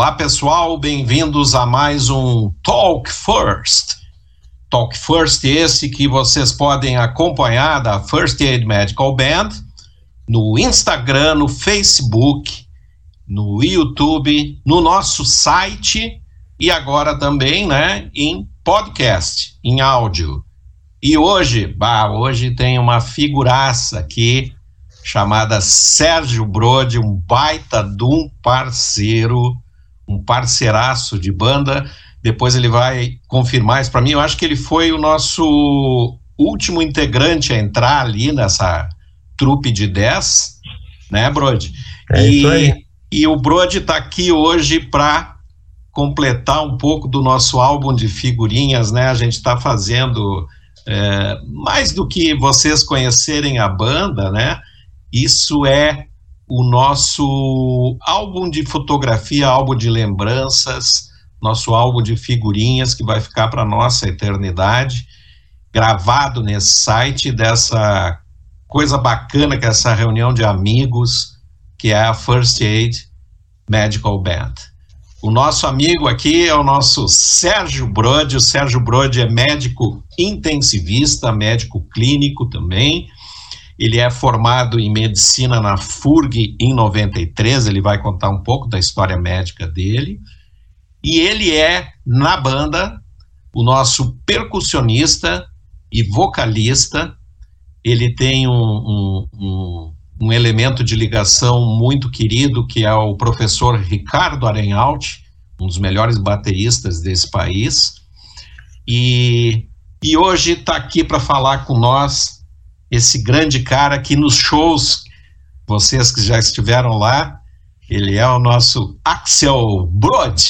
Olá pessoal, bem-vindos a mais um Talk First. Talk First, esse que vocês podem acompanhar da First Aid Medical Band no Instagram, no Facebook, no YouTube, no nosso site e agora também, né, em podcast, em áudio. E hoje, bah, hoje tem uma figuraça aqui chamada Sérgio Brode, um baita de um parceiro, um parceiraço de banda. Depois ele vai confirmar isso para mim. Eu acho que ele foi o nosso último integrante a entrar ali nessa trupe de 10, né, Brode? É e, e o Brode está aqui hoje para completar um pouco do nosso álbum de figurinhas, né? A gente está fazendo é, mais do que vocês conhecerem a banda, né? Isso é o nosso álbum de fotografia, álbum de lembranças, nosso álbum de figurinhas que vai ficar para nossa eternidade, gravado nesse site dessa coisa bacana que é essa reunião de amigos, que é a First Aid Medical Band. O nosso amigo aqui é o nosso Sérgio Brode. O Sérgio Brode é médico intensivista, médico clínico também. Ele é formado em medicina na FURG em 93, ele vai contar um pouco da história médica dele. E ele é, na banda, o nosso percussionista e vocalista. Ele tem um, um, um, um elemento de ligação muito querido, que é o professor Ricardo Arenhalt, um dos melhores bateristas desse país. E, e hoje está aqui para falar com nós esse grande cara que nos shows, vocês que já estiveram lá, ele é o nosso Axel Brod,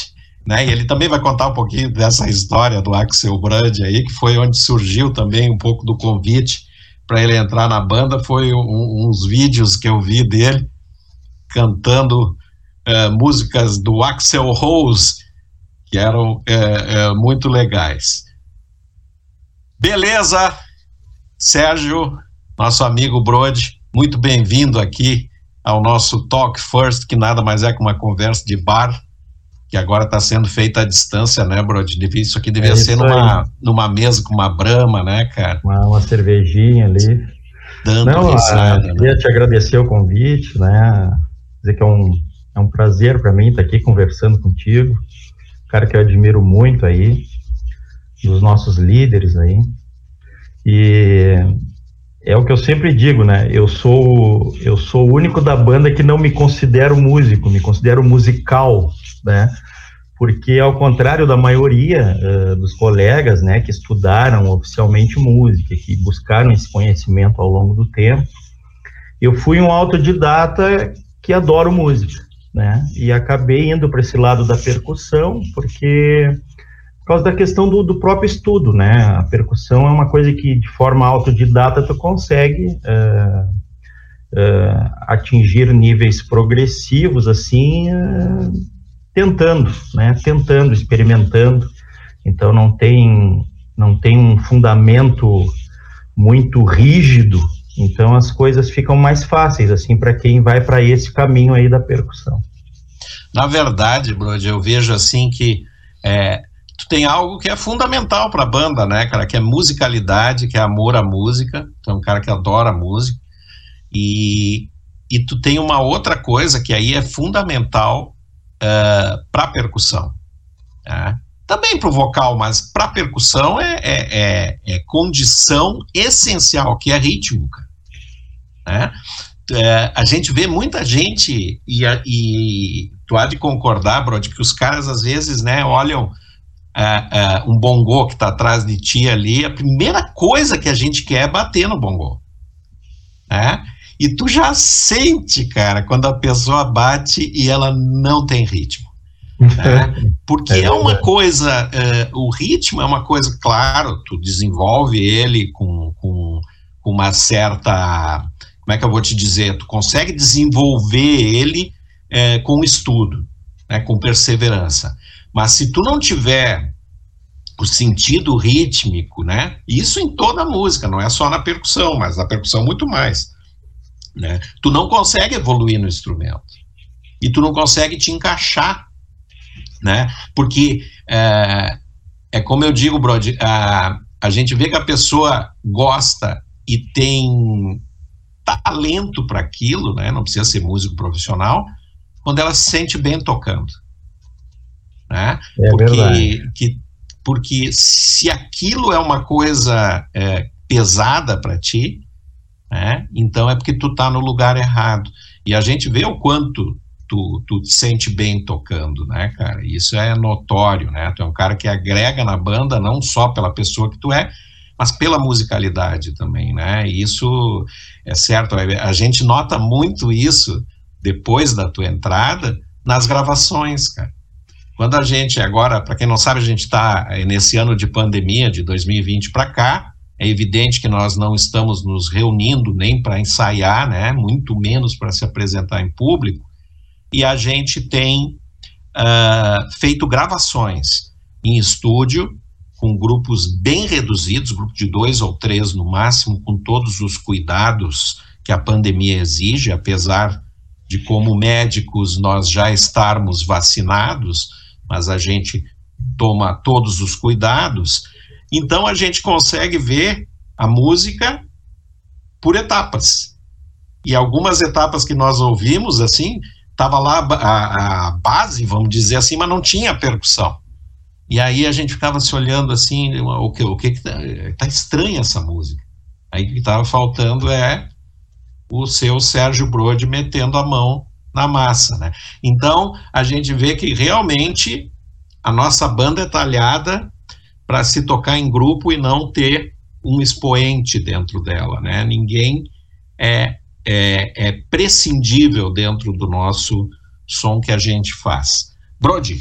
né? E ele também vai contar um pouquinho dessa história do Axel Brod aí, que foi onde surgiu também um pouco do convite para ele entrar na banda, foi um, uns vídeos que eu vi dele cantando uh, músicas do Axel Rose, que eram uh, uh, muito legais. Beleza, Sérgio, nosso amigo Brode, muito bem-vindo aqui ao nosso Talk First, que nada mais é que uma conversa de bar, que agora está sendo feita à distância, né, Brode? Isso aqui devia é ser numa, numa mesa com uma brama, né, cara? Uma, uma cervejinha ali. Dando Não, risada. Eu queria né? te agradecer o convite, né? Dizer que é um, é um prazer para mim estar aqui conversando contigo. Cara que eu admiro muito aí, dos nossos líderes aí. E é o que eu sempre digo, né? Eu sou eu sou o único da banda que não me considero músico, me considero musical, né? Porque ao contrário da maioria uh, dos colegas, né, que estudaram oficialmente música, que buscaram esse conhecimento ao longo do tempo, eu fui um autodidata que adoro música, né? E acabei indo para esse lado da percussão, porque causa da questão do, do, próprio estudo, né? A percussão é uma coisa que, de forma autodidata, tu consegue uh, uh, atingir níveis progressivos, assim, uh, tentando, né? Tentando, experimentando. Então, não tem, não tem um fundamento muito rígido, então as coisas ficam mais fáceis, assim, para quem vai para esse caminho aí da percussão. Na verdade, Brody, eu vejo assim que é, tu tem algo que é fundamental para a banda, né, cara, que é musicalidade, que é amor à música. Tu é um cara que adora música. E, e tu tem uma outra coisa que aí é fundamental uh, eh, para percussão. Né? Também para o vocal, mas para percussão é, é, é, é, condição essencial, que é ritmo. Né? É, a gente vê muita gente, e, e tu há de concordar, Brod, que os caras às vezes né, olham é, é, um bongô que está atrás de ti ali, a primeira coisa que a gente quer é bater no bongô. Né? E tu já sente, cara, quando a pessoa bate e ela não tem ritmo. Né? Porque é, é uma coisa, o ritmo é uma coisa, claro, tu desenvolve ele com, com, com uma certa. Como é que eu vou te dizer? Tu consegue desenvolver ele é, com estudo, né, com perseverança. Mas se tu não tiver o sentido rítmico, né? Isso em toda a música, não é só na percussão, mas na percussão muito mais, né? Tu não consegue evoluir no instrumento. E tu não consegue te encaixar né? Porque é, é como eu digo, Brody, a, a gente vê que a pessoa gosta e tem talento para aquilo, né? Não precisa ser músico profissional, quando ela se sente bem tocando, né? É porque, que, porque se aquilo é uma coisa é, pesada para ti, né? Então é porque tu tá no lugar errado. E a gente vê o quanto tu, tu te sente bem tocando, né, cara? Isso é notório, né? Tu é um cara que agrega na banda não só pela pessoa que tu é, mas pela musicalidade também, né? E isso é certo. A gente nota muito isso depois da tua entrada nas gravações, cara. Quando a gente agora, para quem não sabe, a gente está nesse ano de pandemia de 2020 para cá, é evidente que nós não estamos nos reunindo nem para ensaiar, né? Muito menos para se apresentar em público e a gente tem uh, feito gravações em estúdio com grupos bem reduzidos, grupo de dois ou três no máximo, com todos os cuidados que a pandemia exige, apesar de como médicos nós já estarmos vacinados, mas a gente toma todos os cuidados, então a gente consegue ver a música por etapas. E algumas etapas que nós ouvimos, assim, estava lá a, a, base, vamos dizer assim, mas não tinha percussão. E aí a gente ficava se olhando assim, o que o que, que tá, tá estranha essa música. Aí o que estava faltando é o seu Sérgio Brode metendo a mão na massa, né? Então a gente vê que realmente a nossa banda é talhada para se tocar em grupo e não ter um expoente dentro dela, né? Ninguém é é, é prescindível dentro do nosso som que a gente faz. Brody,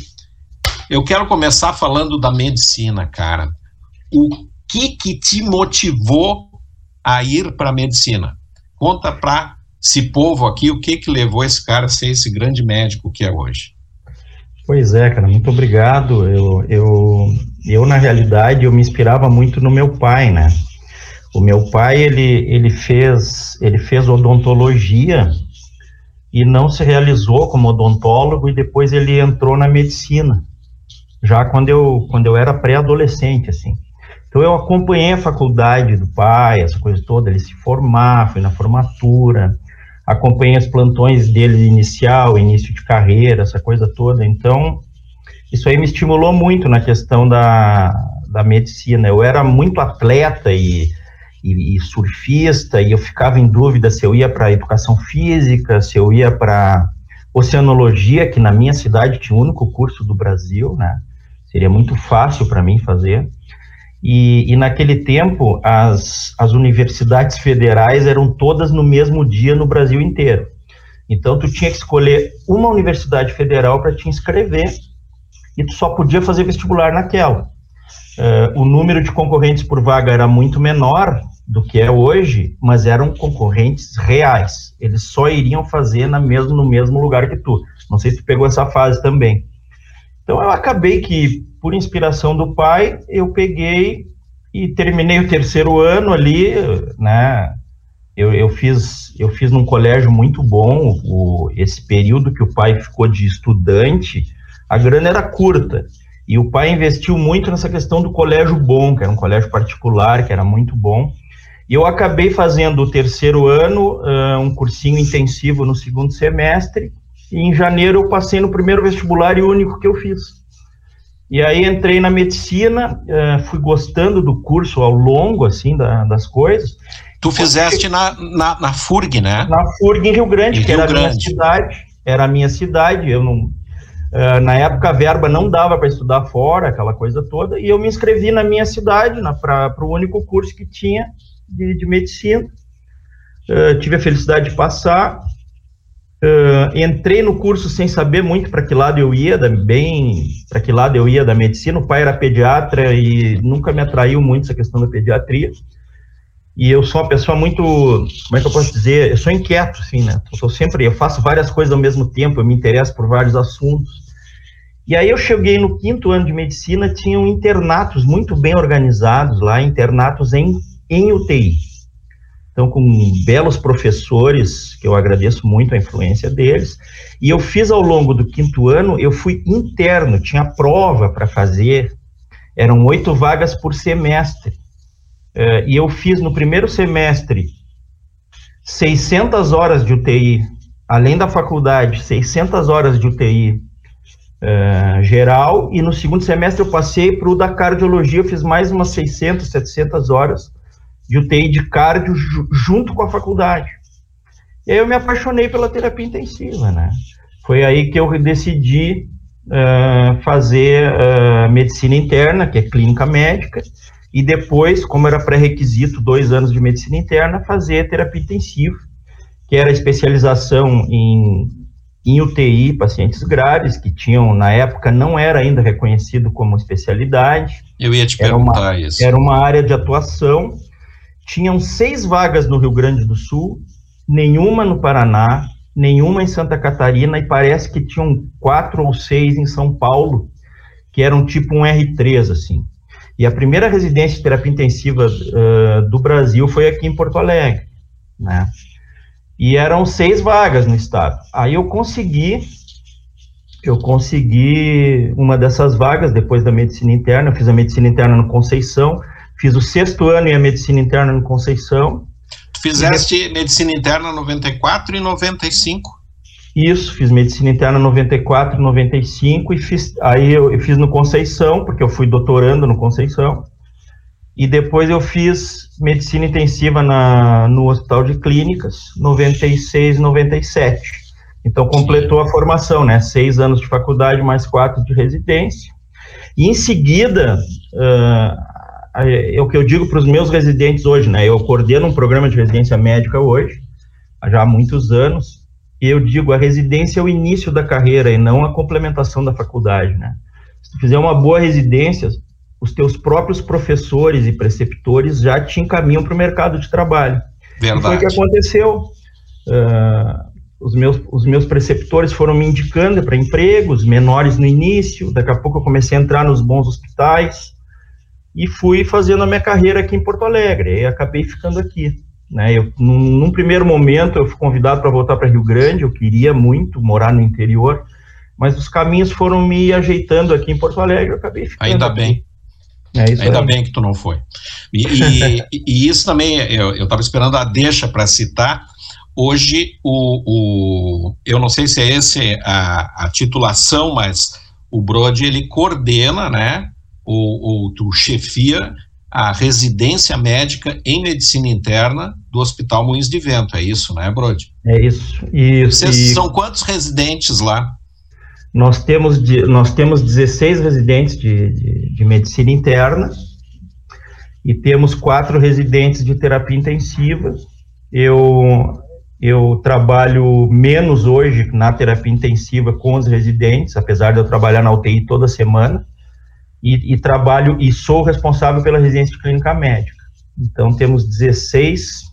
eu quero começar falando da medicina, cara. O que que te motivou a ir para a medicina? Conta para esse povo aqui o que que levou esse cara a ser esse grande médico que é hoje. Pois é, cara, muito obrigado. Eu, eu, eu na realidade, eu me inspirava muito no meu pai, né? O meu pai, ele, ele, fez, ele fez odontologia e não se realizou como odontólogo e depois ele entrou na medicina, já quando eu, quando eu era pré-adolescente, assim. Então eu acompanhei a faculdade do pai, essa coisa toda, ele se formar, foi na formatura, acompanhei os plantões dele inicial, início de carreira, essa coisa toda. Então, isso aí me estimulou muito na questão da, da medicina. Eu era muito atleta e e, e surfista, e eu ficava em dúvida se eu ia para educação física, se eu ia para oceanologia, que na minha cidade tinha o único curso do Brasil, né? Seria muito fácil para mim fazer. E, e, naquele tempo, as, as universidades federais eram todas no mesmo dia no Brasil inteiro. Então, tu tinha que escolher uma universidade federal para te inscrever e tu só podia fazer vestibular naquela. Uh, o número de concorrentes por vaga era muito menor do que é hoje, mas eram concorrentes reais. Eles só iriam fazer na mesmo, no mesmo lugar que tu. Não sei se tu pegou essa fase também. Então eu acabei que, por inspiração do pai, eu peguei e terminei o terceiro ano ali, né? Eu, eu fiz eu fiz num colégio muito bom. O, esse período que o pai ficou de estudante, a grana era curta. E o pai investiu muito nessa questão do colégio bom, que era um colégio particular, que era muito bom. E eu acabei fazendo o terceiro ano, uh, um cursinho intensivo no segundo semestre, e em janeiro eu passei no primeiro vestibular e único que eu fiz. E aí entrei na medicina, uh, fui gostando do curso ao longo, assim, da, das coisas. Tu fizeste na, na, na, FURG, né? Na FURG em Rio Grande, em que Rio era Grande. a minha cidade. Era a minha cidade, eu não, Uh, na época a verba não dava para estudar fora, aquela coisa toda, e eu me inscrevi na minha cidade, para o único curso que tinha de, de medicina. Uh, tive a felicidade de passar. Uh, entrei no curso sem saber muito para que lado eu ia, da, bem para que lado eu ia da medicina. O pai era pediatra e nunca me atraiu muito essa questão da pediatria. E eu sou uma pessoa muito, como é que eu posso dizer? Eu sou inquieto, assim, né? Eu sou sempre, eu faço várias coisas ao mesmo tempo, eu me interesso por vários assuntos. E aí eu cheguei no quinto ano de medicina, tinham internatos muito bem organizados lá, internatos em, em UTI. Então com belos professores, que eu agradeço muito a influência deles, e eu fiz ao longo do quinto ano, eu fui interno, tinha prova para fazer, eram oito vagas por semestre, uh, e eu fiz no primeiro semestre 600 horas de UTI, além da faculdade, 600 horas de UTI uh, geral, e no segundo semestre eu passei para o da cardiologia, eu fiz mais umas 600, 700 horas de UTI de cardio junto com a faculdade. E aí eu me apaixonei pela terapia intensiva, né? Foi aí que eu decidi uh, fazer uh, medicina interna, que é clínica médica, e depois, como era pré-requisito, dois anos de medicina interna, fazer terapia intensiva, que era especialização em, em UTI, pacientes graves, que tinham, na época, não era ainda reconhecido como especialidade. Eu ia te perguntar era uma, isso. Era uma área de atuação, tinham seis vagas no Rio Grande do Sul, nenhuma no Paraná, nenhuma em Santa Catarina, e parece que tinham quatro ou seis em São Paulo, que eram tipo um R3, assim. E a primeira residência de terapia intensiva uh, do Brasil foi aqui em Porto Alegre, né? E eram seis vagas no estado. Aí eu consegui, eu consegui uma dessas vagas depois da medicina interna. Eu fiz a medicina interna no Conceição, fiz o sexto ano em a medicina interna no Conceição. Tu fizeste e... medicina interna 94 e 95? Isso, fiz medicina interna 94, 95 e fiz, aí eu, eu, fiz no Conceição, porque eu fui doutorando no Conceição. E depois eu fiz medicina intensiva na, no Hospital de Clínicas, 96, 97. Então completou a formação, né? Seis anos de faculdade mais quatro de residência. E em seguida, uh, é o que eu digo para os meus residentes hoje, né? Eu coordeno um programa de residência médica hoje, já há muitos anos, eu digo, a residência é o início da carreira e não a complementação da faculdade, né? Se tu fizer uma boa residência, os teus próprios professores e preceptores já te encaminham para o mercado de trabalho. Verdade. E foi o que aconteceu. Uh, os, meus, os meus preceptores foram me indicando para empregos menores no início, daqui a pouco eu comecei a entrar nos bons hospitais e fui fazendo a minha carreira aqui em Porto Alegre, e acabei ficando aqui. Né? Eu, num, num primeiro momento, eu fui convidado para voltar para Rio Grande, eu queria muito morar no interior, mas os caminhos foram me ajeitando aqui em Porto Alegre, eu acabei ficando. Ainda bem. É Ainda aí. bem que tu não foi. E, e, e isso também, eu estava esperando a deixa para citar. Hoje, o, o, eu não sei se é esse a, a titulação, mas o Brode ele coordena, né? O, o, tu chefia a residência médica em medicina interna do Hospital Moinhos de Vento, é isso, né, Brode? É isso. isso Vocês e... são quantos residentes lá? Nós temos, de, nós temos 16 residentes de, de, de medicina interna e temos quatro residentes de terapia intensiva. Eu, eu trabalho menos hoje na terapia intensiva com os residentes, apesar de eu trabalhar na UTI toda semana e, e, trabalho e sou responsável pela residência de clínica médica. Então temos 16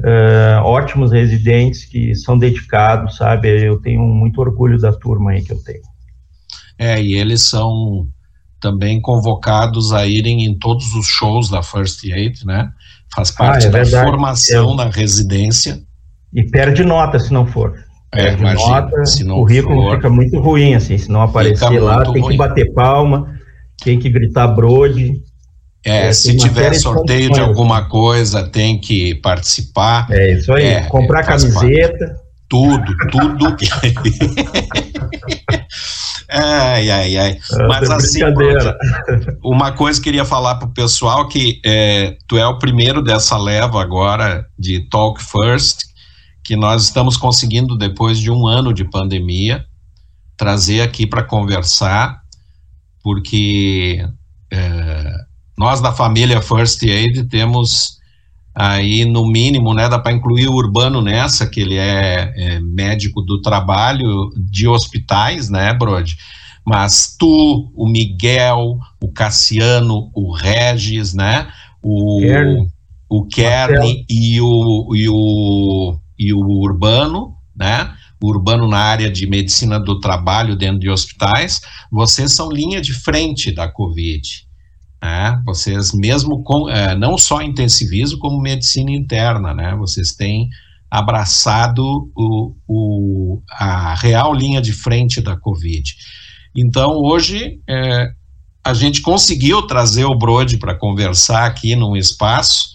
uh, ótimos residentes que são dedicados, sabe? Eu tenho muito orgulho da turma aí que eu tenho. É, e eles são também convocados a irem em todos os shows da First Aid, né? Faz parte ah, é da verdade. formação na residência. E perde nota se não for. É, perde imagina, nota, se não o currículo for, fica muito ruim, assim, se não aparecer lá, tem ruim. que bater palma tem que gritar Brode. É, é se tiver sorteio de, de alguma coisa, tem que participar. É isso aí, é, comprar camiseta. Parte. Tudo, tudo. ai, ai, ai. É, Mas assim, uma coisa que queria falar para o pessoal que é, tu é o primeiro dessa leva agora de Talk First, que nós estamos conseguindo, depois de um ano de pandemia, trazer aqui para conversar porque é, nós da família First Aid temos aí no mínimo, né, dá para incluir o Urbano nessa, que ele é, é, médico do trabalho de hospitais, né, Brode? Mas tu, o Miguel, o Cassiano, o Regis, né, o Kern, o Kern e o, e o e o Urbano, né? Urbano na área de medicina do trabalho dentro de hospitais, vocês são linha de frente da Covid. né? Vocês mesmo com, é, não só intensivismo como medicina interna, né? Vocês têm abraçado o, o, a real linha de frente da Covid. Então, hoje, é, a gente conseguiu trazer o Brode para conversar aqui num espaço,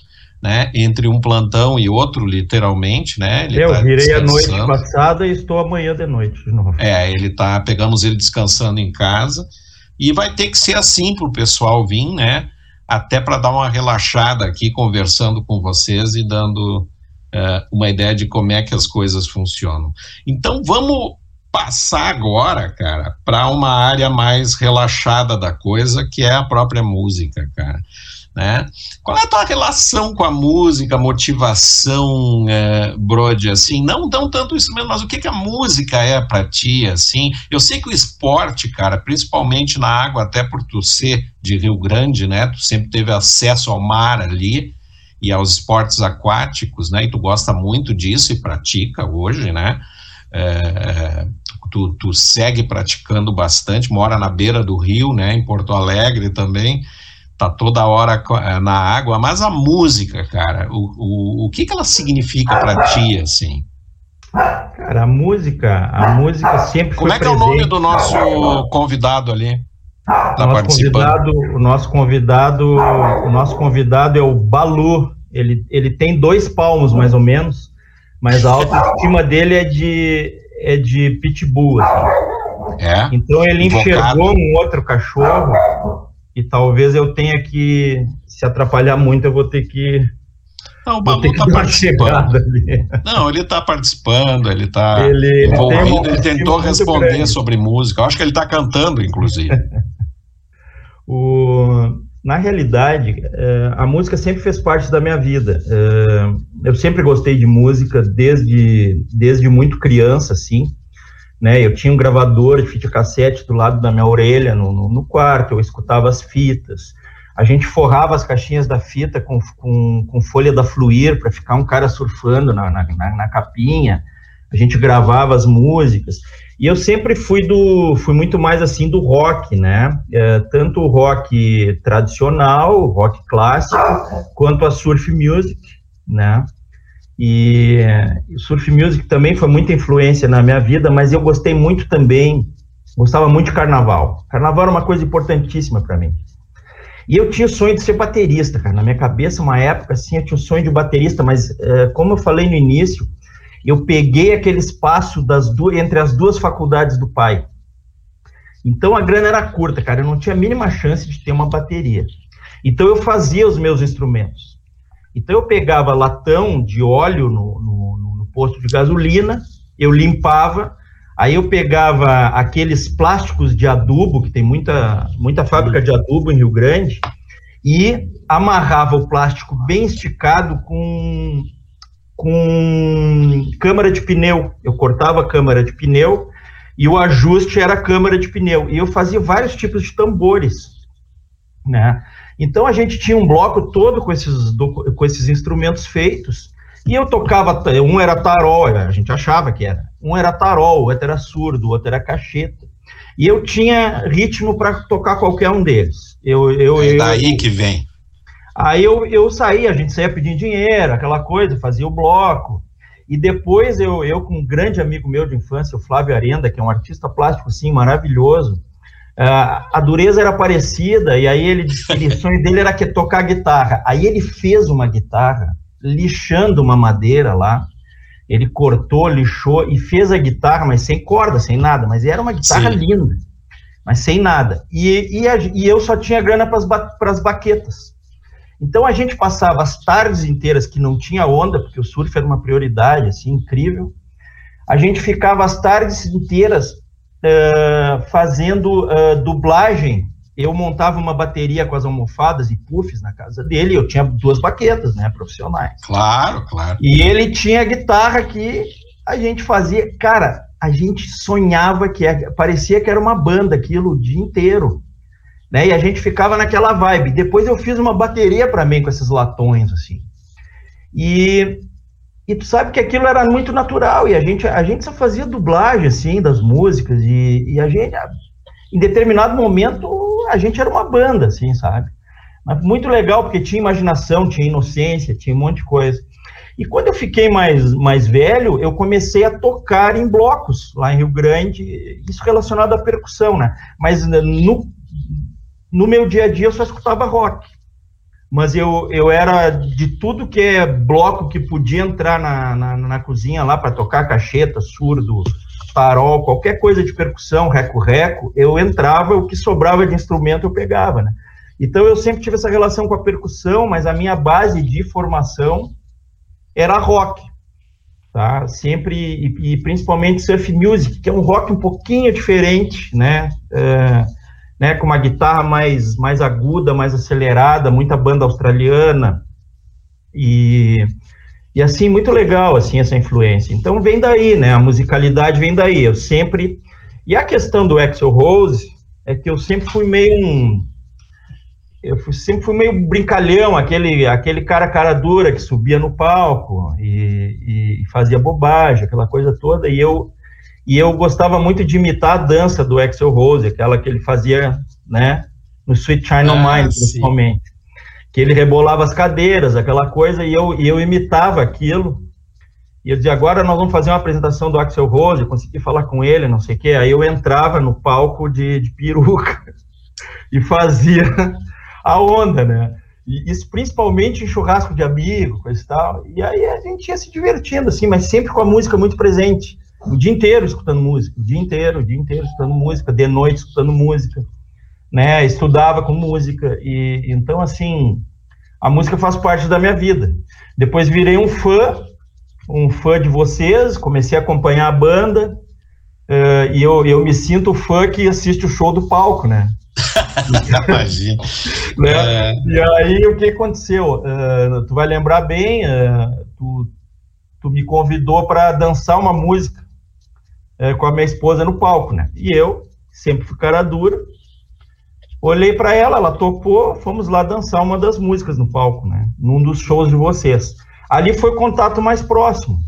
né, entre um plantão e outro, literalmente, né? Ele eu tá virei a noite passada e estou amanhã de noite de novo. É, ele tá, pegamos ele descansando em casa, e vai ter que ser assim para o pessoal vir, né? Até para dar uma relaxada aqui, conversando com vocês e dando uh, uma ideia de como é que as coisas funcionam. Então, vamos passar agora, cara, para uma área mais relaxada da coisa, que é a própria música, cara. Né? Qual é a tua relação com a música, motivação, é, Brody, assim, não, não tanto isso mesmo, mas o que, que a música é para ti, assim, eu sei que o esporte, cara, principalmente na água, até por tu ser de Rio Grande, né, tu sempre teve acesso ao mar ali, e aos esportes aquáticos, né, e tu gosta muito disso e pratica hoje, né, é, tu, tu segue praticando bastante, mora na beira do rio, né, em Porto Alegre também, tá toda hora eh, na água, mas a música, cara, o, o, o que que ela significa para ti, assim? Cara, a música, a música sempre Como é que presente. é o nome do nosso convidado ali? Tá nosso convidado, o nosso convidado, o nosso convidado é o Balu. Ele, ele tem dois palmos mais ou menos, mas a autoestima dele é de é de pitbull. Assim. É. Então ele enxergou um outro cachorro e talvez eu tenha que se atrapalhar muito, eu vou ter que não, o Balu está participando. Não, ele está participando, ele está envolvido, ele tentou responder grande. sobre música. Eu acho que ele está cantando, inclusive. o, na realidade, é, a música sempre fez parte da minha vida. É, eu sempre gostei de música desde, desde muito criança, assim né? Eu tinha um gravador de fita cassete do lado da minha orelha no, no, no, quarto, eu escutava as fitas. A gente forrava as caixinhas da fita com, com, com folha da Fluir para ficar um cara surfando na, na, na, na, capinha. A gente gravava as músicas. E eu sempre fui do, fui muito mais assim do rock, né? É, tanto o rock tradicional, o rock clássico, quanto a surf music, né? E o surf music também foi muita influência na minha vida, mas eu gostei muito também, gostava muito de carnaval. Carnaval era uma coisa importantíssima para mim. E eu tinha o sonho de ser baterista, cara. Na minha cabeça, uma época assim, eu tinha o sonho de baterista, mas é, como eu falei no início, eu peguei aquele espaço das duas, entre as duas faculdades do pai. Então a grana era curta, cara. Eu não tinha a mínima chance de ter uma bateria. Então eu fazia os meus instrumentos. Então eu pegava latão de óleo no, no, no posto de gasolina, eu limpava, aí eu pegava aqueles plásticos de adubo, que tem muita, muita fábrica de adubo em Rio Grande, e amarrava o plástico bem esticado com, com câmara de pneu. Eu cortava a câmara de pneu e o ajuste era a câmara de pneu. E eu fazia vários tipos de tambores, né? Então a gente tinha um bloco todo com esses, com esses instrumentos feitos, e eu tocava, um era tarol, a gente achava que era, um era tarol, o outro era surdo, o outro era cacheta, e eu tinha ritmo para tocar qualquer um deles. Eu, eu, é daí eu, que vem. Aí eu, eu saía, a gente saía pedindo dinheiro, aquela coisa, fazia o bloco, e depois eu, eu com um grande amigo meu de infância, o Flávio Arenda, que é um artista plástico, assim, maravilhoso, Uh, a dureza era parecida, e aí ele disse que o sonho dele era que tocar guitarra. Aí ele fez uma guitarra, lixando uma madeira lá. Ele cortou, lixou e fez a guitarra, mas sem corda, sem nada. Mas era uma guitarra Sim. linda, mas sem nada. E, e, a, e eu só tinha grana para as baquetas. Então a gente passava as tardes inteiras que não tinha onda, porque o surf era uma prioridade, assim, incrível. A gente ficava as tardes inteiras uh, fazendo uh, dublagem. Eu montava uma bateria com as almofadas e puffs na casa dele. Eu tinha duas baquetas, né, profissionais. Claro, claro. E ele tinha guitarra que a gente fazia. Cara, a gente sonhava que era, parecia que era uma banda aquilo o dia inteiro. Né? E a gente ficava naquela vibe. Depois eu fiz uma bateria para mim com esses latões assim. E e tu sabe que aquilo era muito natural, e a gente, a gente só fazia dublagem, assim, das músicas, e, e a gente, em determinado momento, a gente era uma banda, assim, sabe? Mas muito legal, porque tinha imaginação, tinha inocência, tinha um monte de coisa. E quando eu fiquei mais, mais velho, eu comecei a tocar em blocos lá em Rio Grande, isso relacionado à percussão, né? Mas no, no meu dia a dia eu só escutava rock. Mas eu, eu era de tudo que é bloco que podia entrar na, na, na cozinha lá para tocar cacheta, surdo, farol, qualquer coisa de percussão, reco-reco, eu entrava, o que sobrava de instrumento eu pegava, né? Então eu sempre tive essa relação com a percussão, mas a minha base de formação era rock, tá? Sempre e, e principalmente surf music, que é um rock um pouquinho diferente, né? É, né? Com uma guitarra mais mais aguda, mais acelerada, muita banda australiana e e assim muito legal assim essa influência. Então vem daí, né? A musicalidade vem daí. Eu sempre e a questão do Axel Rose é que eu sempre fui meio um eu sempre fui meio brincalhão, aquele, aquele cara cara dura que subia no palco e, e, fazia bobagem, aquela coisa toda, e eu, e eu gostava muito de imitar a dança do Axel Rose, aquela que ele fazia, né, no Sweet China ah, Mind, principalmente, sim. que ele rebolava as cadeiras, aquela coisa, e eu, e eu imitava aquilo, e eu dizia, agora nós vamos fazer uma apresentação do Axel Rose, eu consegui falar com ele, não sei o quê, aí eu entrava no palco de, de peruca e fazia a onda, né? E isso principalmente em churrasco de amigo, coisa e tal. E aí a gente ia se divertindo, assim, mas sempre com a música muito presente. O dia inteiro escutando música, o dia inteiro, o dia inteiro escutando música, de noite escutando música, né? Estudava com música. E então, assim, a música faz parte da minha vida. Depois virei um fã, um fã de vocês, comecei a acompanhar a banda. Uh, e eu, eu me sinto fã que assiste o show do palco, né? Imagina. né? É... E aí, o que aconteceu? Uh, tu vai lembrar bem, uh, tu, tu me convidou para dançar uma música uh, com a minha esposa no palco, né? E eu, sempre fui cara dura, olhei para ela, ela tocou, fomos lá dançar uma das músicas no palco, né? Num dos shows de vocês. Ali foi o contato mais próximo,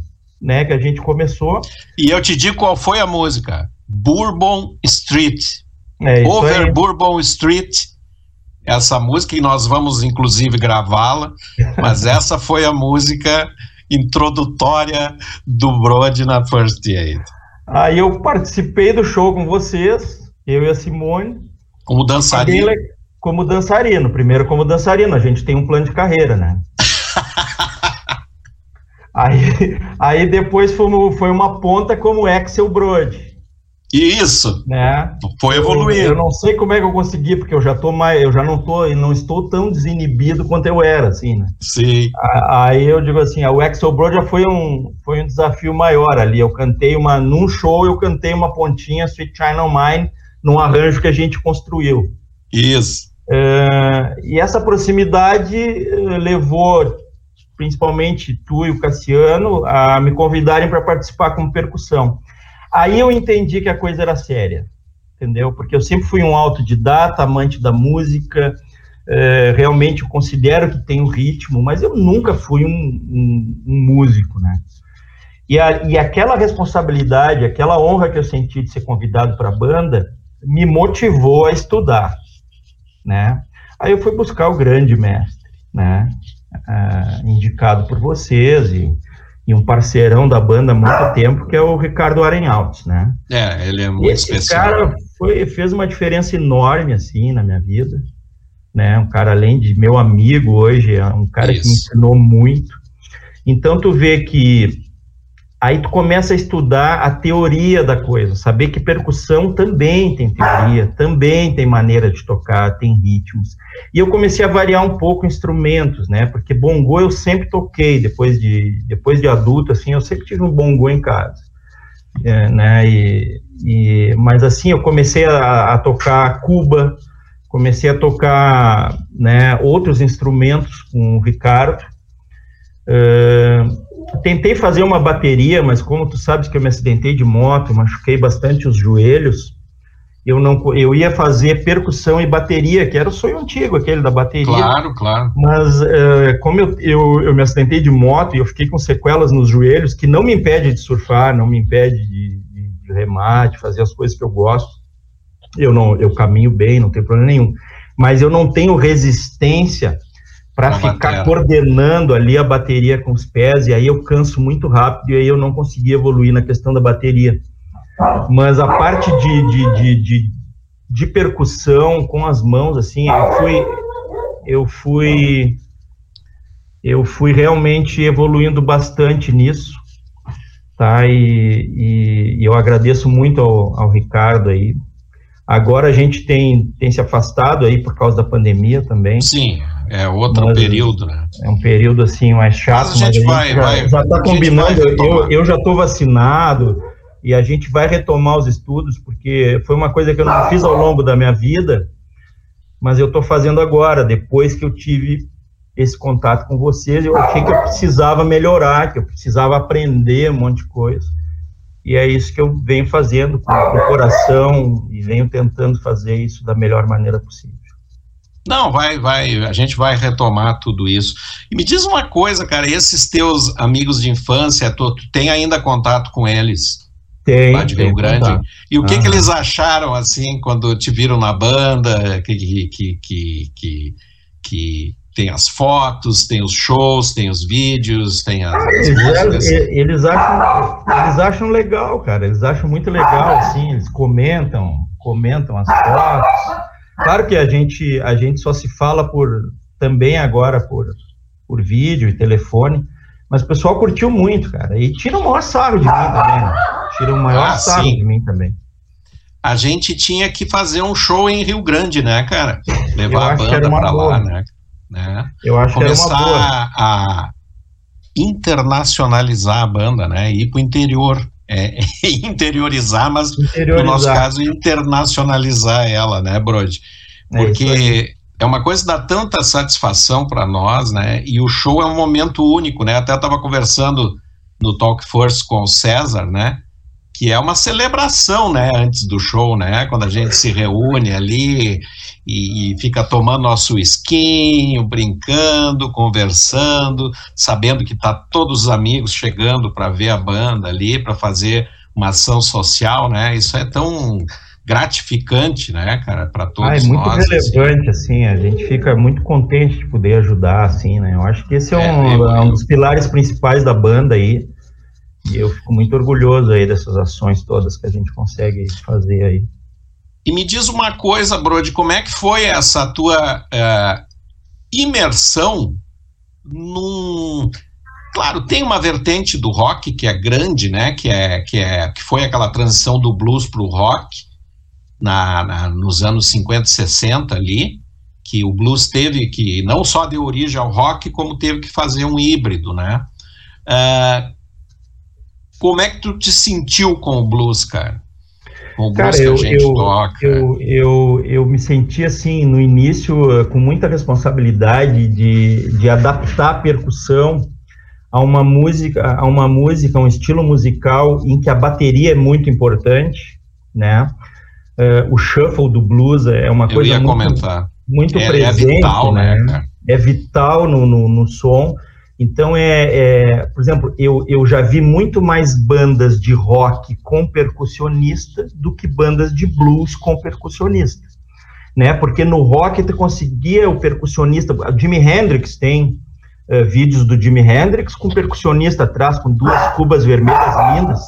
né? Que a gente começou. E eu te digo qual foi a música: Bourbon Street. É Over aí. Bourbon Street, essa música, e nós vamos inclusive gravá-la, mas essa foi a música introdutória do Brody na First Aid. Aí eu participei do show com vocês, eu e a Simone. Como dançarino? Como dançarino, primeiro como dançarino, a gente tem um plano de carreira, né? aí, aí depois fomos, foi uma ponta como Axel Brody. Isso. Né? Foi evoluindo. Eu, eu, não sei como é que eu consegui, porque eu já tô mais, eu já não tô, não estou tão desinibido quanto eu era, assim, né? Sim. Aí eu digo assim, o Axel Bro já foi um, foi um desafio maior ali. Eu cantei uma, num show eu cantei uma pontinha Sweet China Mine num arranjo que a gente construiu. Isso. É, e essa proximidade eh, levou principalmente tu e o Cassiano a me convidarem para participar como percussão. Aí eu entendi que a coisa era séria, entendeu? Porque eu sempre fui um autodidata, amante da música, é, realmente eu considero que tenho ritmo, mas eu nunca fui um, um, um músico, né? E, a, e aquela responsabilidade, aquela honra que eu senti de ser convidado para a banda, me motivou a estudar, né? Aí eu fui buscar o grande mestre, né? Uh, indicado por vocês e e um parceirão da banda há muito tempo, que é o Ricardo Arenhaltes, né? É, ele é muito Esse especial. cara foi, fez uma diferença enorme, assim, na minha vida, né? Um cara, além de meu amigo hoje, é um cara Isso. que me ensinou muito. Então, tu vê que aí tu começa a estudar a teoria da coisa, saber que percussão também tem teoria, também tem maneira de tocar, tem ritmos. E eu comecei a variar um pouco instrumentos, né? Porque bongô eu sempre toquei depois de depois de adulto, assim, eu sempre tive um bongô em casa, é, né? E, e, mas assim eu comecei a, a tocar cuba, comecei a tocar, né? Outros instrumentos com o Ricardo. Uh, tentei fazer uma bateria, mas como tu sabes que eu me acidentei de moto, machuquei bastante os joelhos, eu não eu ia fazer percussão e bateria, que era o sonho antigo aquele da bateria. Claro, claro. Mas uh, como eu, eu, eu, me acidentei de moto e eu fiquei com sequelas nos joelhos, que não me impede de surfar, não me impede de, de, de remar, de fazer as coisas que eu gosto. Eu não, eu caminho bem, não tem problema nenhum. mas eu não tenho resistência para ficar coordenando ali a bateria com os pés, e aí eu canso muito rápido, e aí eu não consegui evoluir na questão da bateria. Mas a parte de, de, de, de, de percussão com as mãos, assim, eu fui, eu fui, eu fui realmente evoluindo bastante nisso, tá? E, e, eu agradeço muito ao, ao Ricardo aí. Agora a gente tem, tem se afastado aí por causa da pandemia também. Sim, é outro mas, período, né? É um período assim mais chato, mas a gente, mas a gente vai, já está combinando. Eu, eu já estou vacinado e a gente vai retomar os estudos, porque foi uma coisa que eu não fiz ao longo da minha vida, mas eu estou fazendo agora, depois que eu tive esse contato com vocês, eu achei que eu precisava melhorar, que eu precisava aprender um monte de coisa. E é isso que eu venho fazendo com o coração e venho tentando fazer isso da melhor maneira possível. Não, vai, vai, a gente vai retomar tudo isso. E me diz uma coisa, cara, esses teus amigos de infância, tu, tu tem ainda contato com eles? Tem. Lá de Rio Grande. Contato. E o que, ah. que eles acharam, assim, quando te viram na banda, que, que, que, que, que tem as fotos, tem os shows, tem os vídeos, tem as, as músicas. Eles acham, eles acham legal, cara. Eles acham muito legal, assim. Eles comentam, comentam as fotos. Claro que a gente, a gente só se fala por também agora por, por vídeo e telefone, mas o pessoal curtiu muito, cara. E tira o maior sarro de mim também. Né? Tira o maior ah, sarro sim. de mim também. A gente tinha que fazer um show em Rio Grande, né, cara? Levar a banda para lá, né? né? Eu acho Começar que era uma boa. a internacionalizar a banda, né? Ir para o interior. É, interiorizar, mas interiorizar. no nosso caso, internacionalizar ela, né, Brody? É Porque é, é uma coisa que dá tanta satisfação para nós, né? E o show é um momento único, né? Até estava conversando no Talk First com o César, né? Que é uma celebração, né, antes do show, né, quando a gente se reúne ali e, e fica tomando nosso esquinho, brincando, conversando, sabendo que tá todos os amigos chegando para ver a banda ali, para fazer uma ação social, né, isso é tão gratificante, né, cara, para todos nós. Ah, é muito nós, relevante, assim. assim. a gente fica muito contente de poder ajudar, assim, né, eu acho que esse é, é um, é um dos pilares principais da banda aí, e eu fico muito orgulhoso aí dessas ações todas que a gente consegue fazer aí. E me diz uma coisa, Brody, como é que foi essa tua uh, imersão num. Claro, tem uma vertente do rock que é grande, né? Que, é, que, é, que foi aquela transição do blues para o rock na, na, nos anos 50 e 60 ali, que o blues teve que não só deu origem ao rock, como teve que fazer um híbrido, né? Uh, como é que tu te sentiu com o blues, cara? Com o blues cara, que eu, a gente eu, toca. Eu, eu, eu me senti assim, no início, com muita responsabilidade de, de adaptar a percussão a uma música, a uma música, um estilo musical em que a bateria é muito importante, né? Uh, o shuffle do blues é uma coisa muito, muito é, presente, é vital, né? né é vital no, no, no som. Então, é, é, por exemplo, eu, eu já vi muito mais bandas de rock com percussionista do que bandas de blues com percussionista. Né? Porque no rock tu conseguia o percussionista, o Jimi Hendrix tem uh, vídeos do Jimi Hendrix com percussionista atrás, com duas cubas vermelhas lindas,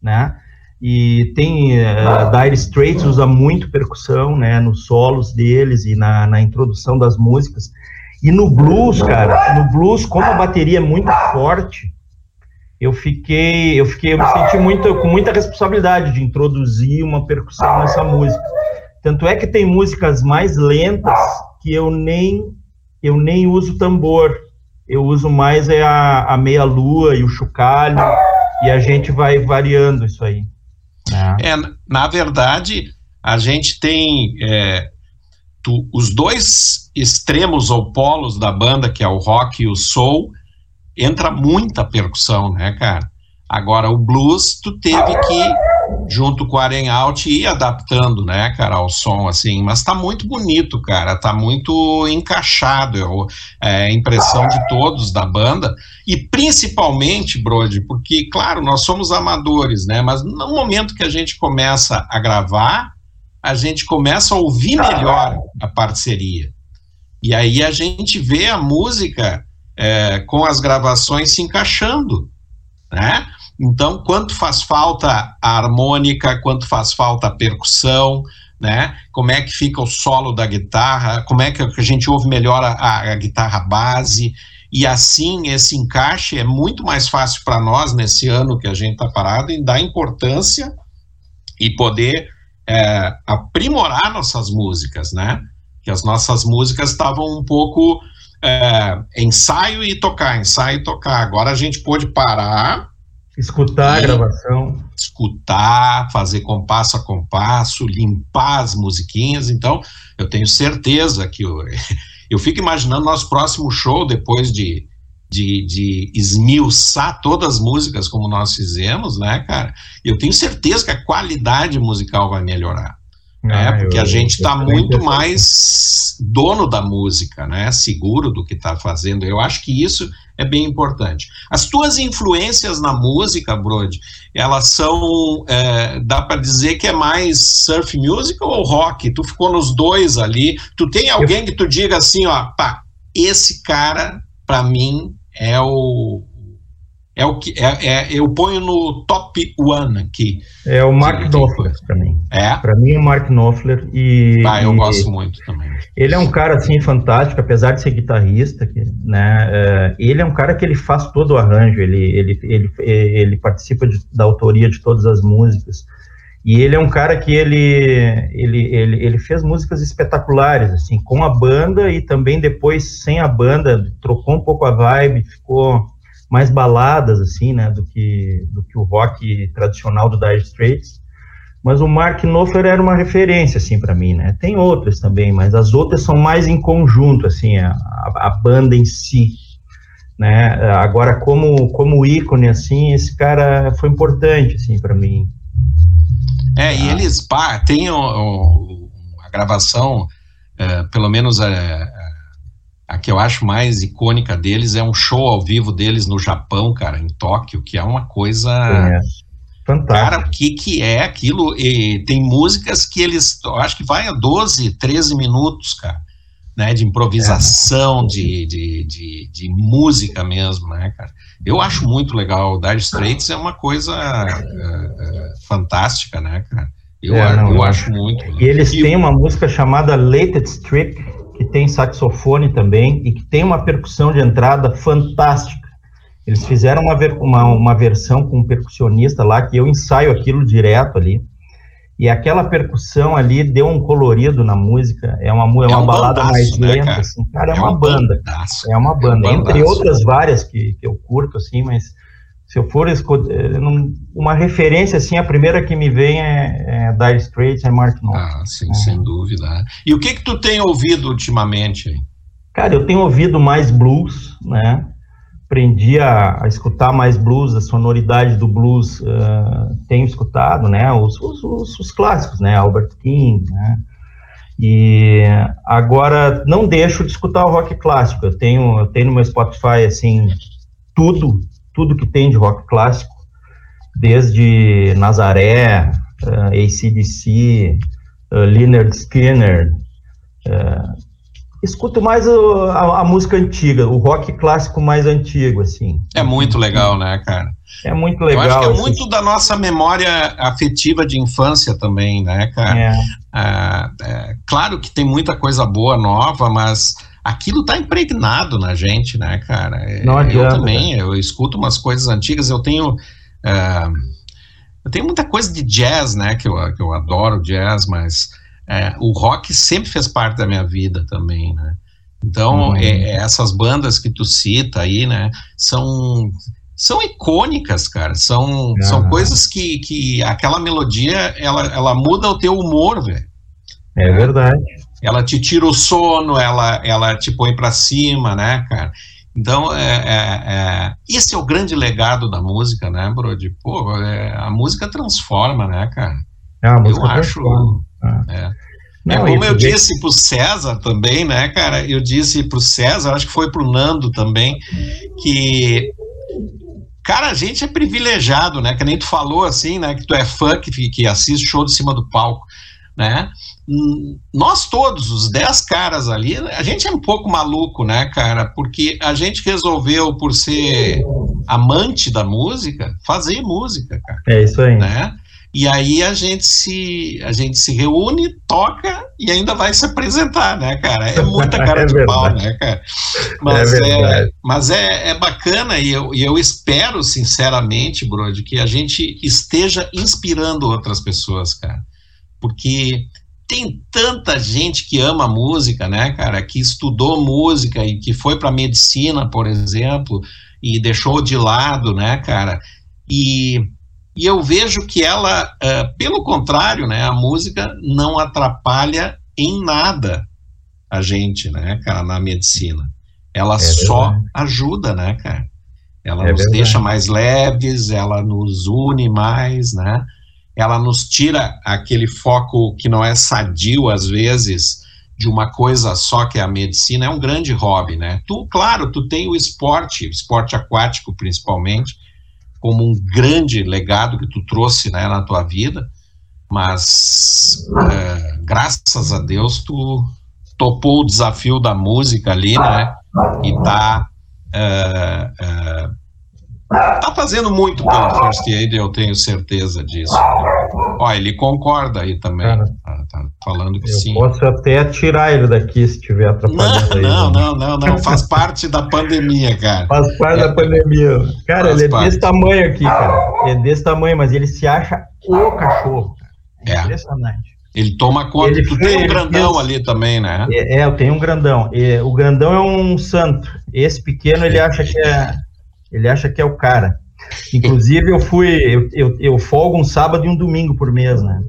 né? E tem uh, Dire Straits usa muito percussão, né, nos solos deles e na, na introdução das músicas. E no blues, cara, no blues, como a bateria é muito forte, eu fiquei, eu fiquei, eu me senti muito, com muita responsabilidade de introduzir uma percussão nessa música. Tanto é que tem músicas mais lentas que eu nem, eu nem uso tambor. Eu uso mais é a, a meia lua e o chocalho e a gente vai variando isso aí. Né? É, na verdade, a gente tem é, tu, os dois extremos ou polos da banda, que é o rock e o soul, entra muita percussão, né, cara? Agora, o blues, tu teve que, junto com o Aren Out, ir adaptando, né, cara, ao som, assim. Mas tá muito bonito, cara, tá muito encaixado, é a impressão de todos da banda. E principalmente, Brody, porque, claro, nós somos amadores, né, mas no momento que a gente começa a gravar, a gente começa a ouvir melhor a parceria. E aí a gente vê a música é, com as gravações se encaixando, né? Então, quanto faz falta a harmônica, quanto faz falta a percussão, né? Como é que fica o solo da guitarra, como é que a gente ouve melhor a, a guitarra base, e assim esse encaixe é muito mais fácil para nós nesse ano que a gente está parado em dar importância e poder é, aprimorar nossas músicas, né? Que as nossas músicas estavam um pouco é, ensaio e tocar, ensaio e tocar. Agora a gente pôde parar. Escutar a gravação. Escutar, fazer compasso a compasso, limpar as musiquinhas. Então, eu tenho certeza que eu, eu fico imaginando nosso próximo show, depois de de, de esmiuçar todas as músicas como nós fizemos, né, cara? Eu tenho certeza que a qualidade musical vai melhorar. né? Ah, porque eu, a gente está muito mais dono da música, né? Seguro do que está fazendo. Eu acho que isso é bem importante. As tuas influências na música, Brody, elas são, é, dá para dizer que é mais surf music ou rock? Tu ficou nos dois ali. Tu tem alguém que tu diga assim, ó, pá, esse cara, para mim, é o é o que é, é, eu ponho no top one aqui. É o Mark Knopfler para mim. É. Para mim é o Mark Knopfler e. Ah, eu e, gosto muito também. Ele é um cara assim fantástico, apesar de ser guitarrista, né? É, ele é um cara que ele faz todo o arranjo, ele ele ele, ele participa de, da autoria de todas as músicas. E ele é um cara que ele, ele, ele, ele fez músicas espetaculares, assim, com a banda e também depois sem a banda, trocou um pouco a vibe, ficou mais baladas, assim, né, do que, do que o rock tradicional do Dire Straits. Mas o Mark Knopfler era uma referência, assim, para mim, né. Tem outras também, mas as outras são mais em conjunto, assim, a, a banda em si, né. Agora, como, como ícone, assim, esse cara foi importante, assim, para mim. É, e ah. eles pá, tem o, o, a gravação, é, pelo menos a, a, que eu acho mais icônica deles é um show ao vivo deles no Japão, cara, em Tóquio, que é uma coisa. É. Fantástico. Cara, o que, que é aquilo? E tem músicas que eles, eu acho que vai a 12, 13 minutos, cara, né, de improvisação, é. de, de, de, de, música mesmo, né, cara. Eu acho muito legal. O Dire Straits é uma coisa uh, uh, fantástica, né, cara? Eu, é, não, eu acho muito. E eles e têm uma música chamada Lated Strip, que tem saxofone também e que tem uma percussão de entrada fantástica. Eles fizeram uma, uma, uma versão com um percussionista lá, que eu ensaio aquilo direto ali. E aquela percussão ali deu um colorido na música. É uma, é uma é um balada bandaço, mais né, lenta, cara? assim, cara, é, é uma um banda. Bandaço. É uma banda. É um Entre outras várias que, que eu curto, assim, mas se eu for escolher uma referência, assim, a primeira que me vem é, é Dire Straits, é Mark Knopfler. Ah, sim, é. sem dúvida. E o que que tu tem ouvido ultimamente? Cara, eu tenho ouvido mais blues, né? Aprendi a, a, escutar mais blues, a sonoridade do blues uh, tenho escutado, né, os, os, os, os, clássicos, né, Albert King, né, e agora não deixo de escutar o rock clássico, eu tenho, eu tenho no meu Spotify, assim, tudo, tudo que tem de rock clássico, desde Nazaré, uh, ACDC, uh, Leonard Skinner, uh, escuto mais o, a, a, música antiga, o rock clássico mais antigo, assim. É muito legal, né, cara? É muito legal. Eu acho que é assim. muito da nossa memória afetiva de infância também, né, cara? É. Ah, é, claro que tem muita coisa boa, nova, mas aquilo está impregnado na gente, né, cara? Não adianta, eu também, eu escuto umas coisas antigas, eu tenho... Uh, eu tenho muita coisa de jazz, né, que eu, que eu adoro jazz, mas é, o rock sempre fez parte da minha vida também, né? Então, uhum. é, é, essas bandas que tu cita aí, né, são, são icônicas, cara, são, são coisas que, que aquela melodia, ela, ela muda o teu humor, velho. É verdade. Ela te tira o sono, ela, ela te põe para cima, né, cara? Então, é, é, é, esse é o grande legado da música, né, Brody? Pô, é, a música transforma, né, cara? É, a música Eu transforma. acho ah. É. Não, é como eu disse para o César também, né, cara? Eu disse para o César, acho que foi para o Nando também, que cara, a gente é privilegiado, né? Que nem tu falou assim, né? Que tu é fã que, que assiste show de cima do palco. né? Nós todos, os dez caras ali, a gente é um pouco maluco, né, cara? Porque a gente resolveu, por ser amante da música, fazer música, cara. É isso aí. Né? E aí a gente se a gente se reúne, toca e ainda vai se apresentar, né, cara? É muita cara é de pau, né, cara? Mas é, é mas é, é bacana e eu, e eu espero sinceramente, Brody, que a gente esteja inspirando outras pessoas, cara. Porque tem tanta gente que ama música, né, cara, que estudou música e que foi para medicina, por exemplo, e deixou de lado, né, cara? E e eu vejo que ela, uh, pelo contrário, né, a música não atrapalha em nada a gente, né, cara, na medicina. Ela é só ajuda, né, cara? Ela é nos verdade. deixa mais leves, ela nos une mais, né? Ela nos tira aquele foco que não é sadio às vezes de uma coisa só que é a medicina, é um grande hobby, né? Tu, claro, tu tem o esporte, esporte aquático principalmente, como um grande legado que tu trouxe né, na tua vida, mas é, graças a Deus tu topou o desafio da música ali, né? E tá é, é, tá fazendo muito pela First Aid, eu tenho certeza disso. Ó, ele concorda aí também. Cara, tá, tá, falando que eu sim. Posso até tirar ele daqui se tiver atrapalhando. Não, aí, não, né? não, não, não, Faz parte da pandemia, cara. Faz parte é, da pandemia. Cara, ele é parte. desse tamanho aqui, cara. É desse tamanho, mas ele se acha o cachorro. É. Impressionante. Ele toma conta. Ele tu tem um grandão fez, ali também, né? É, é, eu tenho um grandão. E, o grandão é um santo. Esse pequeno ele acha que é ele acha que é o cara. Inclusive, eu fui, eu, eu, eu folgo um sábado e um domingo por mês, né?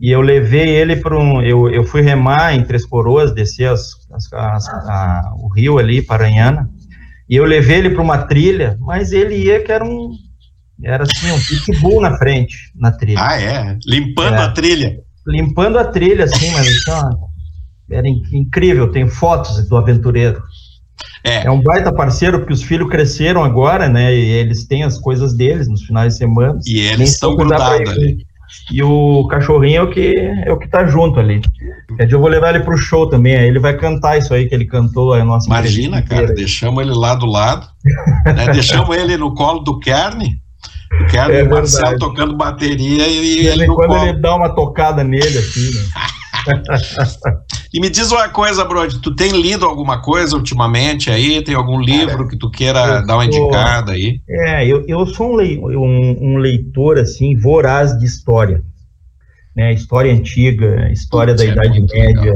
E eu levei ele para um. Eu, eu fui remar em Três Coroas, descer as, as, as a, o rio ali, Paranhana, e eu levei ele para uma trilha, mas ele ia que era um. Era assim, um pitbull na frente, na trilha. Ah, é? Limpando é, a trilha. Limpando a trilha, assim, mas assim, era incrível. Tem fotos do aventureiro. É. é um baita parceiro, porque os filhos cresceram agora, né? E eles têm as coisas deles nos finais de semana. E eles estão grudados ali. E o cachorrinho é o que é o que tá junto ali. Eu vou levar ele pro show também, aí ele vai cantar isso aí que ele cantou a nossa Imagina, cara, deixamos ele lá do lado, né? deixamos ele no colo do Kern, o Kern é e o Marcelo tocando bateria e, e ele, quando colo. ele dá uma tocada nele assim, né? e me diz uma coisa, Brody, tu tem lido alguma coisa ultimamente aí? Tem algum livro Cara, que tu queira dar uma sou, indicada aí? É, eu, eu sou um, lei, um, um leitor, assim, voraz de história. Né, história antiga, história da é Idade Média.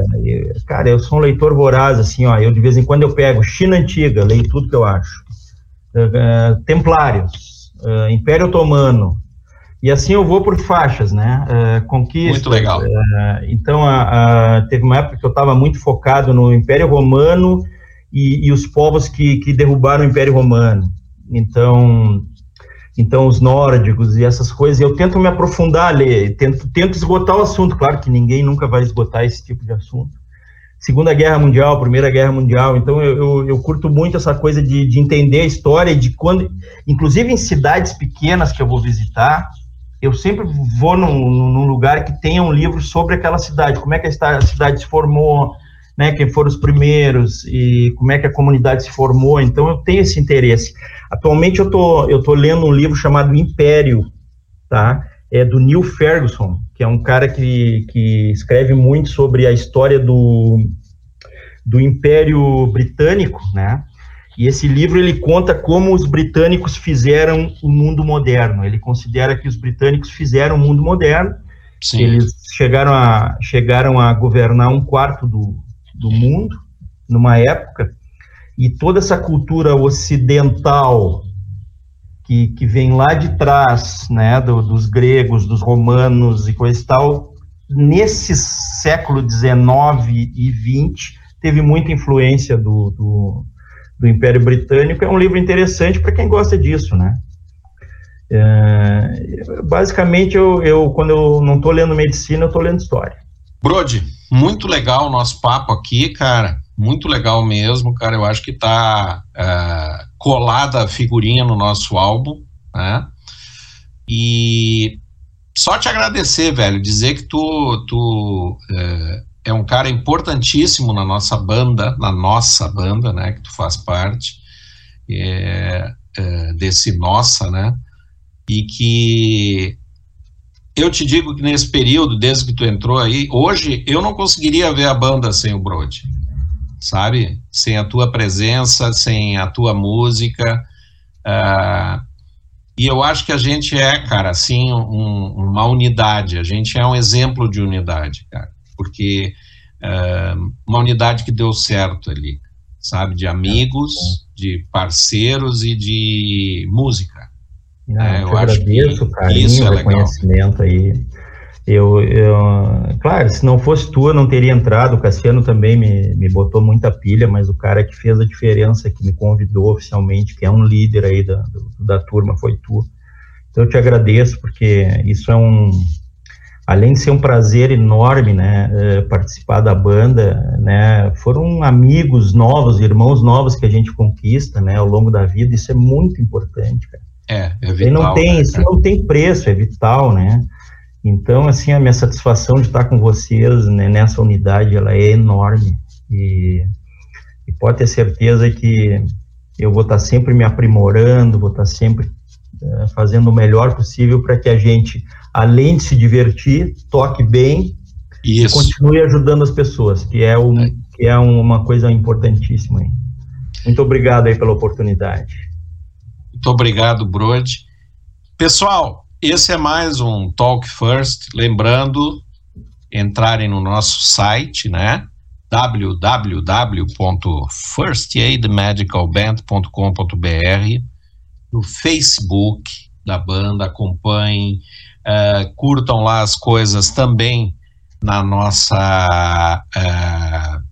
Cara, eu sou um leitor voraz, assim, ó, eu de vez em quando eu pego China Antiga, leio tudo que eu acho. Uh, Templários, uh, Império Otomano, e assim eu vou por faixas, né? Uh, conquista. Muito legal. Uh, então, a, a, teve uma época que eu estava muito focado no Império Romano e, e, os povos que, que derrubaram o Império Romano. Então, então os nórdicos e essas coisas. Eu tento me aprofundar ali, tento, tento esgotar o assunto. Claro que ninguém nunca vai esgotar esse tipo de assunto. Segunda Guerra Mundial, Primeira Guerra Mundial. Então eu, eu, eu, curto muito essa coisa de, de entender a história e de quando, inclusive em cidades pequenas que eu vou visitar, eu sempre vou num, num, lugar que tenha um livro sobre aquela cidade, como é que a cidade se formou, né, quem foram os primeiros e como é que a comunidade se formou. Então eu tenho esse interesse. Atualmente eu tô eu tô lendo um livro chamado Império, tá? É do Neil Ferguson, que é um cara que, que escreve muito sobre a história do do Império Britânico, né? E esse livro ele conta como os britânicos fizeram o mundo moderno. Ele considera que os britânicos fizeram o mundo moderno. Sim. Eles chegaram a, chegaram a governar um quarto do, do mundo numa época. E toda essa cultura ocidental que, que vem lá de trás, né, do, dos gregos, dos romanos e coisa e tal, nesse século XIX e XX, teve muita influência do, do do Império Britânico, é um livro interessante para quem gosta disso, né? É, basicamente, eu, eu, quando eu não estou lendo medicina, eu estou lendo história. Brody, muito legal o nosso papo aqui, cara. Muito legal mesmo, cara. Eu acho que está é, colada a figurinha no nosso álbum, né? E só te agradecer, velho, dizer que tu, tu é, é, um cara importantíssimo na nossa banda, na nossa banda, né, que tu faz parte é, é, desse nossa, né, e que eu te digo que nesse período, desde que tu entrou aí, hoje eu não conseguiria ver a banda sem o Brody, sabe? Sem a tua presença, sem a tua música. Uh, e eu acho que a gente é, cara, assim, um, uma unidade. A gente é um exemplo de unidade, cara. Porque uh, uma unidade que deu certo ali, sabe? De amigos, de parceiros e de música. Não, é, eu agradeço o carinho, é o aí. Eu, eu, claro, se não fosse tu, eu não teria entrado. O Cassiano também me, me botou muita pilha, mas o cara que fez a diferença, que me convidou oficialmente, que é um líder aí da, da turma, foi tu. Então eu te agradeço, porque isso é um. Além de ser um prazer enorme, né, é, participar da banda, né, foram amigos novos, irmãos novos que a gente conquista, né, ao longo da vida. Isso é muito importante, cara. É, é vital. E não tem, né, isso não tem preço, é vital, né? Então, assim, a minha satisfação de estar com vocês né, nessa unidade, ela é enorme. E, e, pode ter certeza que eu vou estar sempre me aprimorando, vou estar sempre uh, fazendo o melhor possível para que a gente, além de se divertir, toque bem Isso. e continue ajudando as pessoas, que é, um, é. Que é uma coisa importantíssima. Aí. Muito obrigado aí pela oportunidade. Muito obrigado, Brode. Pessoal, esse é mais um Talk First. Lembrando, entrarem no nosso site, né? www.firstaidmedicalband.com.br no Facebook da banda, acompanhem, uh, curtam lá as coisas também na nossa uh,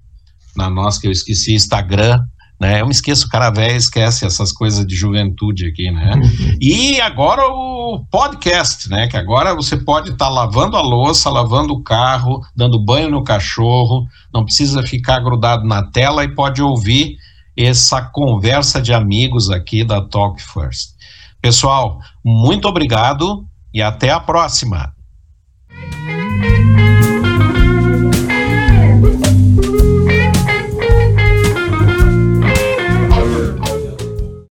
na nossa que eu esqueci Instagram né? Eu me esqueço, o cara velho esquece essas coisas de juventude aqui, né? e agora o podcast, né? Que agora você pode estar tá lavando a louça, lavando o carro, dando banho no cachorro, não precisa ficar grudado na tela e pode ouvir essa conversa de amigos aqui da Talk First. Pessoal, muito obrigado e até a próxima.